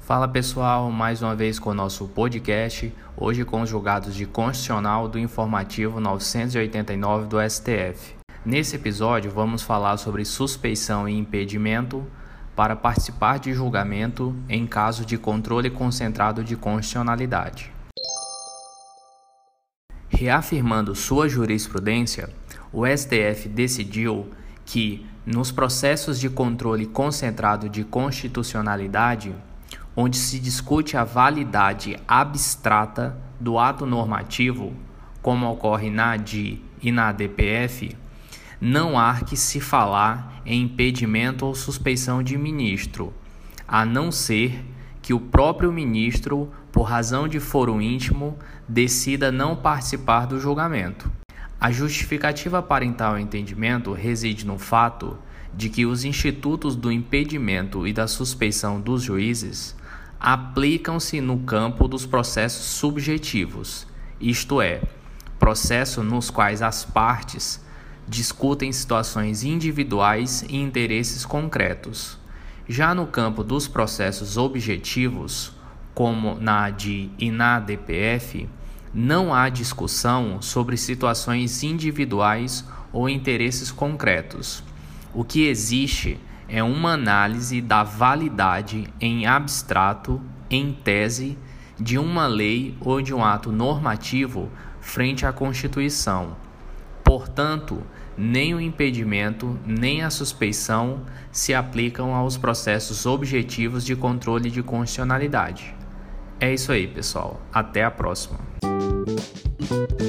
Fala pessoal, mais uma vez com o nosso podcast, hoje com os julgados de Constitucional do Informativo 989 do STF. Nesse episódio vamos falar sobre suspeição e impedimento para participar de julgamento em caso de controle concentrado de constitucionalidade. Reafirmando sua jurisprudência, o STF decidiu que, nos processos de controle concentrado de constitucionalidade, onde se discute a validade abstrata do ato normativo, como ocorre na ADI e na DPF, não há que se falar em impedimento ou suspeição de ministro, a não ser que o próprio ministro, por razão de foro íntimo, decida não participar do julgamento. A justificativa para tal entendimento reside no fato de que os institutos do impedimento e da suspeição dos juízes aplicam-se no campo dos processos subjetivos, isto é, processos nos quais as partes discutem situações individuais e interesses concretos. Já no campo dos processos objetivos, como na ADI e na DPF, não há discussão sobre situações individuais ou interesses concretos. O que existe é uma análise da validade em abstrato, em tese, de uma lei ou de um ato normativo frente à Constituição. Portanto, nem o impedimento nem a suspeição se aplicam aos processos objetivos de controle de constitucionalidade. É isso aí, pessoal. Até a próxima. Thank you.